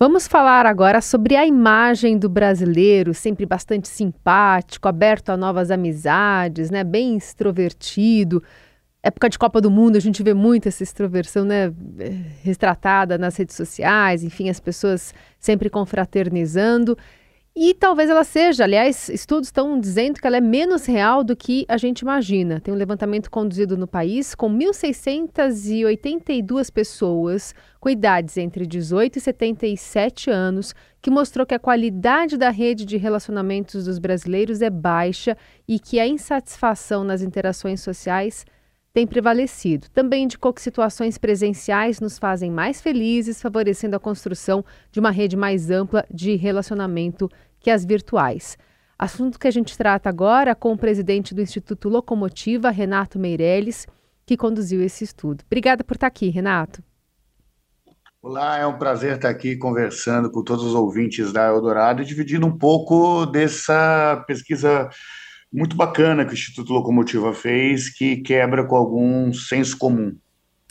Vamos falar agora sobre a imagem do brasileiro, sempre bastante simpático, aberto a novas amizades, né? Bem extrovertido. Época de Copa do Mundo, a gente vê muito essa extroversão, né? Retratada nas redes sociais, enfim, as pessoas sempre confraternizando. E talvez ela seja, aliás, estudos estão dizendo que ela é menos real do que a gente imagina. Tem um levantamento conduzido no país com 1.682 pessoas com idades entre 18 e 77 anos, que mostrou que a qualidade da rede de relacionamentos dos brasileiros é baixa e que a insatisfação nas interações sociais tem prevalecido. Também indicou que situações presenciais nos fazem mais felizes, favorecendo a construção de uma rede mais ampla de relacionamento que as virtuais. Assunto que a gente trata agora com o presidente do Instituto Locomotiva, Renato Meirelles, que conduziu esse estudo. Obrigada por estar aqui, Renato. Olá, é um prazer estar aqui conversando com todos os ouvintes da Eldorado e dividindo um pouco dessa pesquisa muito bacana que o Instituto Locomotiva fez, que quebra com algum senso comum.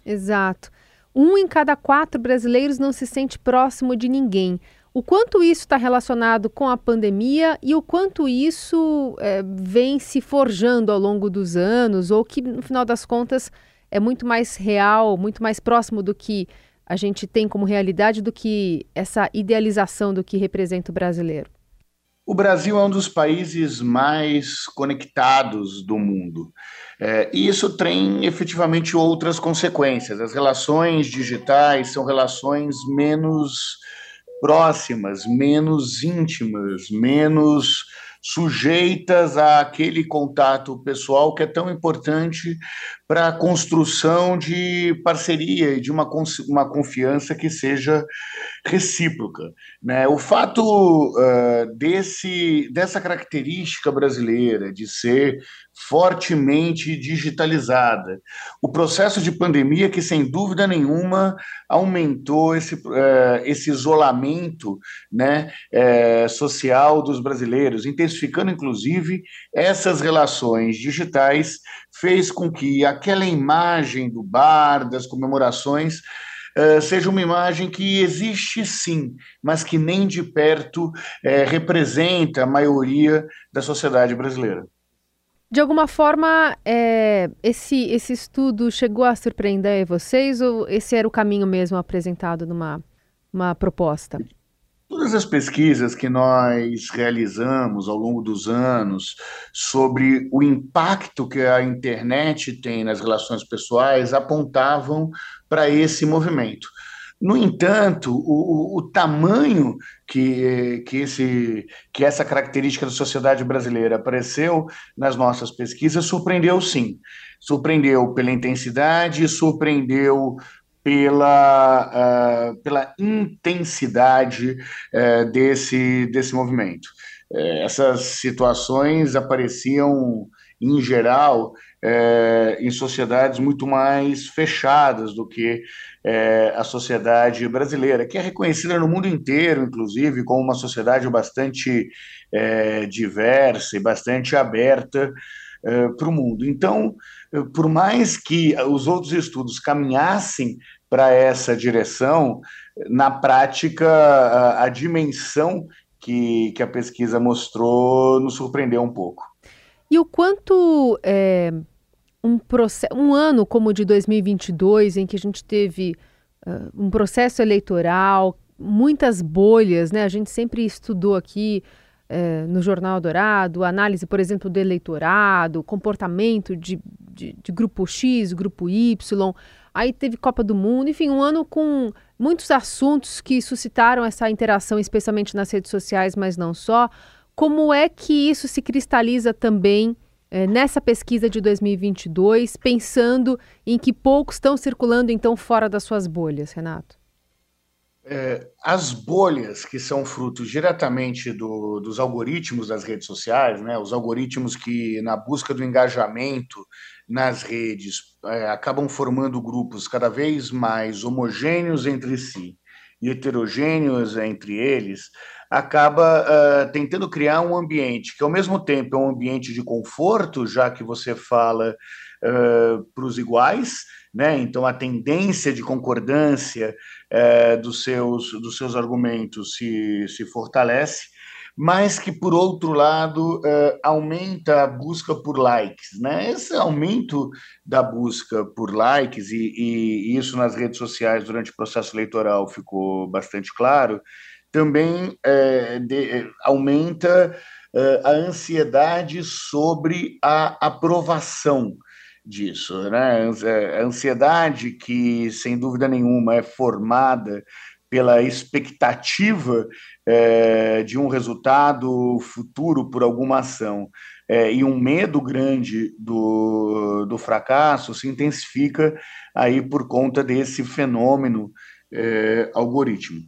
Exato. Um em cada quatro brasileiros não se sente próximo de ninguém. O quanto isso está relacionado com a pandemia e o quanto isso é, vem se forjando ao longo dos anos, ou que, no final das contas, é muito mais real, muito mais próximo do que a gente tem como realidade do que essa idealização do que representa o brasileiro? O Brasil é um dos países mais conectados do mundo. É, e isso tem efetivamente outras consequências. As relações digitais são relações menos próximas, menos íntimas, menos sujeitas àquele contato pessoal que é tão importante para a construção de parceria e de uma, uma confiança que seja recíproca. Né? O fato uh, desse, dessa característica brasileira de ser fortemente digitalizada, o processo de pandemia que, sem dúvida nenhuma, aumentou esse, uh, esse isolamento né, uh, social dos brasileiros, intensificando, inclusive, essas relações digitais, fez com que aquela imagem do bar, das comemorações, uh, seja uma imagem que existe sim, mas que nem de perto uh, representa a maioria da sociedade brasileira. De alguma forma, é, esse, esse estudo chegou a surpreender vocês ou esse era o caminho mesmo apresentado numa uma proposta? Todas as pesquisas que nós realizamos ao longo dos anos sobre o impacto que a internet tem nas relações pessoais apontavam para esse movimento. No entanto, o, o, tamanho que, que, esse, que essa característica da sociedade brasileira apareceu nas nossas pesquisas surpreendeu sim. Surpreendeu pela intensidade, surpreendeu pela, uh, pela intensidade uh, desse, desse movimento. Uh, essas situações apareciam, em geral, em sociedades muito mais fechadas do que a sociedade brasileira, que é reconhecida no mundo inteiro, inclusive, como uma sociedade bastante diversa e bastante aberta para o mundo. Então, por mais que os outros estudos caminhassem para essa direção, na prática, a, a dimensão que, que a pesquisa mostrou nos surpreendeu um pouco. E o quanto é, um, um ano como o de 2022, em que a gente teve uh, um processo eleitoral, muitas bolhas, né? A gente sempre estudou aqui é, no Jornal Dourado, análise, por exemplo, do eleitorado, comportamento de, de, de, grupo X, grupo Y, aí teve Copa do Mundo, enfim, um ano com muitos assuntos que suscitaram essa interação, especialmente nas redes sociais, mas não só. Como é que isso se cristaliza também é, nessa pesquisa de 2022, pensando em que poucos estão circulando então fora das suas bolhas, Renato? É, as bolhas que são frutos diretamente do, dos algoritmos das redes sociais, né, os algoritmos que, na busca do engajamento nas redes, é, acabam formando grupos cada vez mais homogêneos entre si e heterogêneos entre eles, acaba uh, tentando criar um ambiente que, ao mesmo tempo, é um ambiente de conforto, já que você fala uh, para os iguais, né? então a tendência de concordância uh, dos, seus, dos seus argumentos se, se fortalece, mas que, por outro lado, aumenta a busca por likes. Né? Esse aumento da busca por likes, e, e, isso nas redes sociais durante o processo eleitoral ficou bastante claro, também é, de, aumenta uh, a ansiedade sobre a aprovação disso. Né? A ansiedade que, sem dúvida nenhuma, é formada pela expectativa é, de um resultado futuro por alguma ação é, e um medo grande do, do fracasso se intensifica aí por conta desse fenômeno é, algoritmo.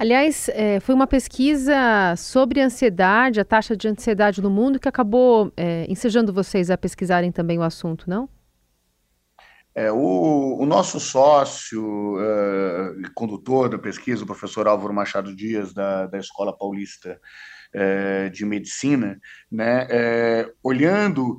Aliás, é, foi uma pesquisa sobre ansiedade, a taxa de ansiedade no mundo, que acabou é, ensejando vocês a pesquisarem também o assunto, não? É, o, o, nosso sócio uh, condutor da pesquisa, o professor Álvaro Machado Dias, da, da Escola Paulista uh, de Medicina, né, uh, olhando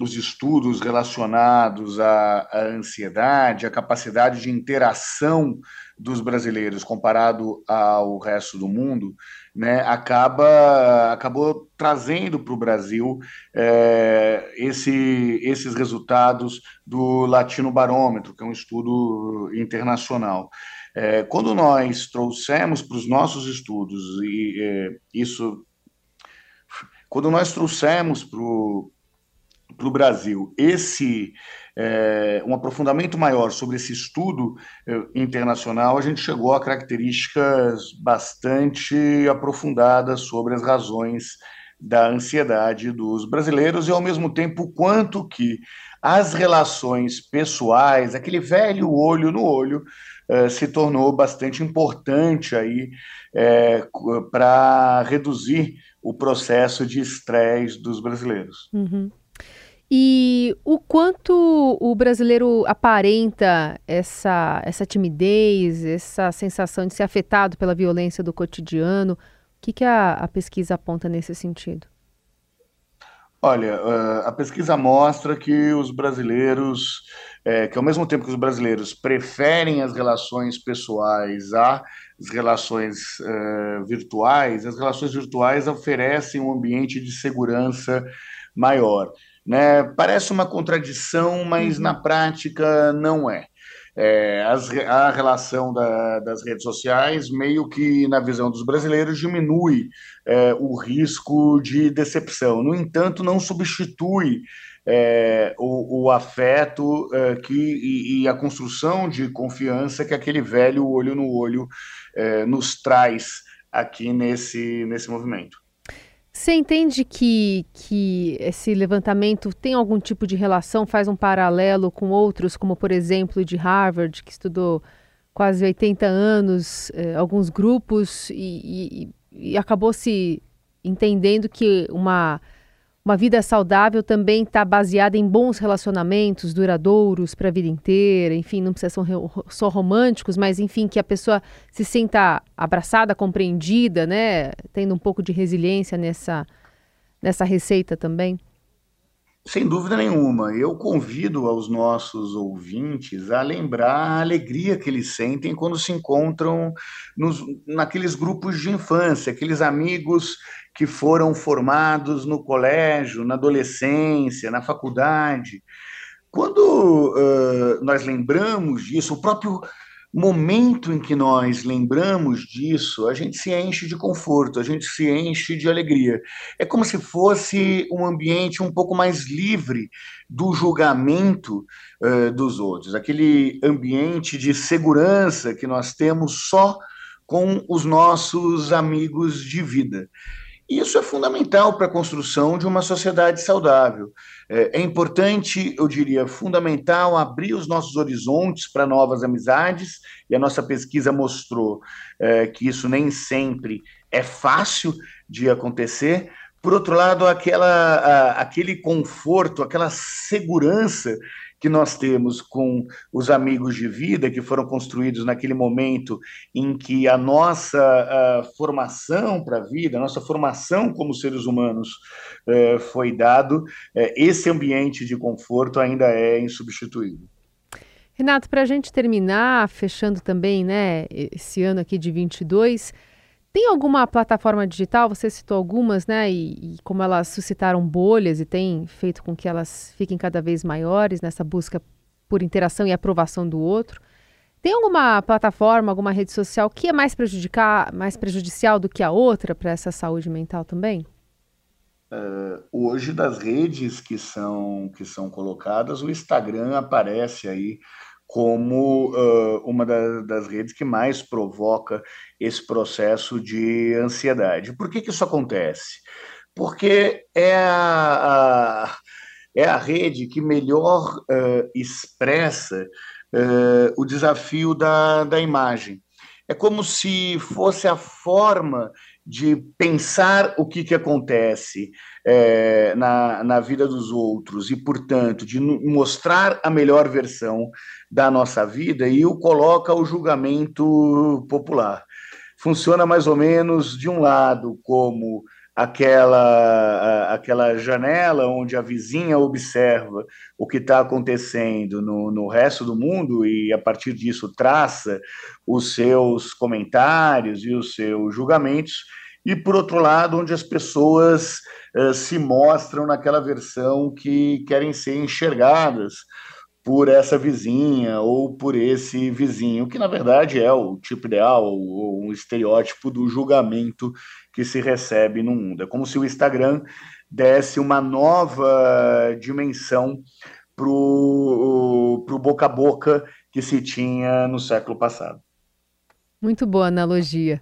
os estudos relacionados à, à ansiedade, à capacidade de interação dos brasileiros comparado ao resto do mundo, né, acaba acabou trazendo para o Brasil é, esse, esses resultados do Latino Barômetro, que é um estudo internacional. É, quando nós trouxemos para os nossos estudos e é, isso, quando nós trouxemos para o Brasil esse é, um aprofundamento maior sobre esse estudo é, internacional, a gente chegou a características bastante aprofundadas sobre as razões da ansiedade dos brasileiros e, ao mesmo tempo, quanto que as relações pessoais, aquele velho olho no olho, é, se tornou bastante importante aí é, para reduzir o processo de estresse dos brasileiros. Uhum. E o quanto o brasileiro aparenta essa, essa timidez, essa sensação de ser afetado pela violência do cotidiano? O que, que a, a pesquisa aponta nesse sentido? Olha, a pesquisa mostra que os brasileiros, é, que ao mesmo tempo que os brasileiros preferem as relações pessoais às relações é, virtuais, as relações virtuais oferecem um ambiente de segurança maior. Né? Parece uma contradição, mas uhum. na prática não é. É, as, a relação da, das redes sociais, meio que, na visão dos brasileiros, diminui é, o risco de decepção. No entanto, não substitui é, o, o, afeto é, que, e, e, a construção de confiança que aquele velho olho no olho é, nos traz aqui nesse, nesse movimento. Você entende que, que esse levantamento tem algum tipo de relação, faz um paralelo com outros, como por exemplo de Harvard, que estudou quase 80 anos, eh, alguns grupos, e, e, e acabou se entendendo que uma uma vida saudável também está baseada em bons relacionamentos duradouros para a vida inteira, enfim, não precisa ser só românticos, mas enfim, que a pessoa se sinta abraçada, compreendida, né? Tendo um pouco de resiliência nessa, nessa receita também. Sem dúvida nenhuma. Eu convido aos nossos ouvintes a lembrar a alegria que eles sentem quando se encontram nos, naqueles grupos de infância, aqueles amigos que foram formados no colégio, na adolescência, na faculdade. Quando uh, nós lembramos disso, o próprio momento em que nós lembramos disso, a gente se enche de conforto, a gente se enche de alegria. É como se fosse um ambiente um pouco mais livre do julgamento uh, dos outros, aquele ambiente de segurança que nós temos só com os nossos amigos de vida. Isso é fundamental para a construção de uma sociedade saudável. É, é importante, eu diria, fundamental abrir os nossos horizontes para novas amizades, e a nossa pesquisa mostrou é, que isso nem sempre é fácil de acontecer. Por outro lado, aquela, a, aquele conforto, aquela segurança que nós temos com os amigos de vida que foram construídos naquele momento em que a nossa a formação para a vida, a nossa formação como seres humanos uh, foi dado, uh, esse ambiente de conforto ainda é insubstituível. Renato, para a gente terminar, fechando também né, esse ano aqui de 22, tem alguma plataforma digital? Você citou algumas, né? E, e, como elas suscitaram bolhas e tem feito com que elas fiquem cada vez maiores nessa busca por interação e aprovação do outro. Tem alguma plataforma, alguma rede social que é mais, prejudicar, mais prejudicial do que a outra para essa saúde mental também? Uh, hoje, das redes que são, que são colocadas, o Instagram aparece aí como uh, uma da, das redes que mais provoca esse processo de ansiedade. Por que, que isso acontece? Porque é a, a é a rede que melhor uh, expressa uh, o desafio da, da imagem. É como se fosse a forma de pensar o que, que acontece é, na, na vida dos outros e, portanto, de mostrar a melhor versão da nossa vida e o coloca ao julgamento popular. Funciona mais ou menos de um lado como aquela, aquela janela onde a vizinha observa o que está acontecendo no, no resto do mundo e, a partir disso, traça os seus comentários e os seus julgamentos, e, por outro lado, onde as pessoas uh, se mostram naquela versão que querem ser enxergadas por essa vizinha ou por esse vizinho, que na verdade é o tipo ideal, ou um estereótipo do julgamento que se recebe no mundo. É como se o Instagram desse uma nova dimensão para o boca a boca que se tinha no século passado. Muito boa analogia.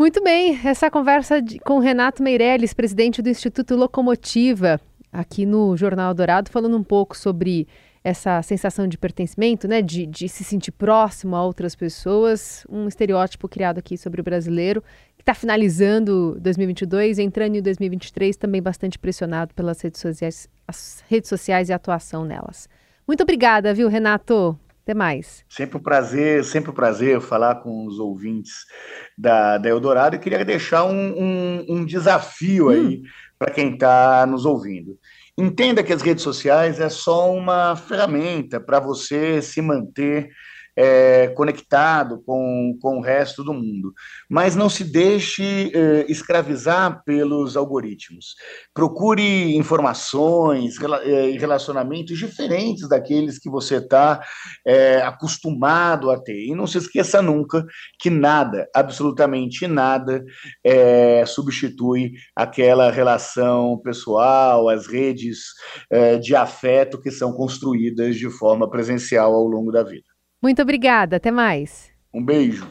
Muito bem, essa conversa com Renato Meirelles, presidente do Instituto Locomotiva, aqui no Jornal Dourado, falando um pouco sobre essa sensação de pertencimento, né, de, de se sentir próximo a outras pessoas, um estereótipo criado aqui sobre o brasileiro, que está finalizando 2022, entrando em 2023 também bastante pressionado pelas redes sociais, as redes sociais e a atuação nelas. Muito obrigada, viu, Renato? Até mais. Sempre um prazer, sempre um prazer falar com os ouvintes da, da Eldorado e queria deixar um, um, um desafio hum. aí para quem está nos ouvindo. Entenda que as redes sociais é só uma ferramenta para você se manter é, conectado com, com o resto do mundo. Mas não se deixe é, escravizar pelos algoritmos. Procure informações e relacionamentos diferentes daqueles que você está é, acostumado a ter. E não se esqueça nunca que nada, absolutamente nada, é, substitui aquela relação pessoal, as redes é, de afeto que são construídas de forma presencial ao longo da vida. Muito obrigada, até mais. Um beijo.